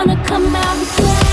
wanna come out and play.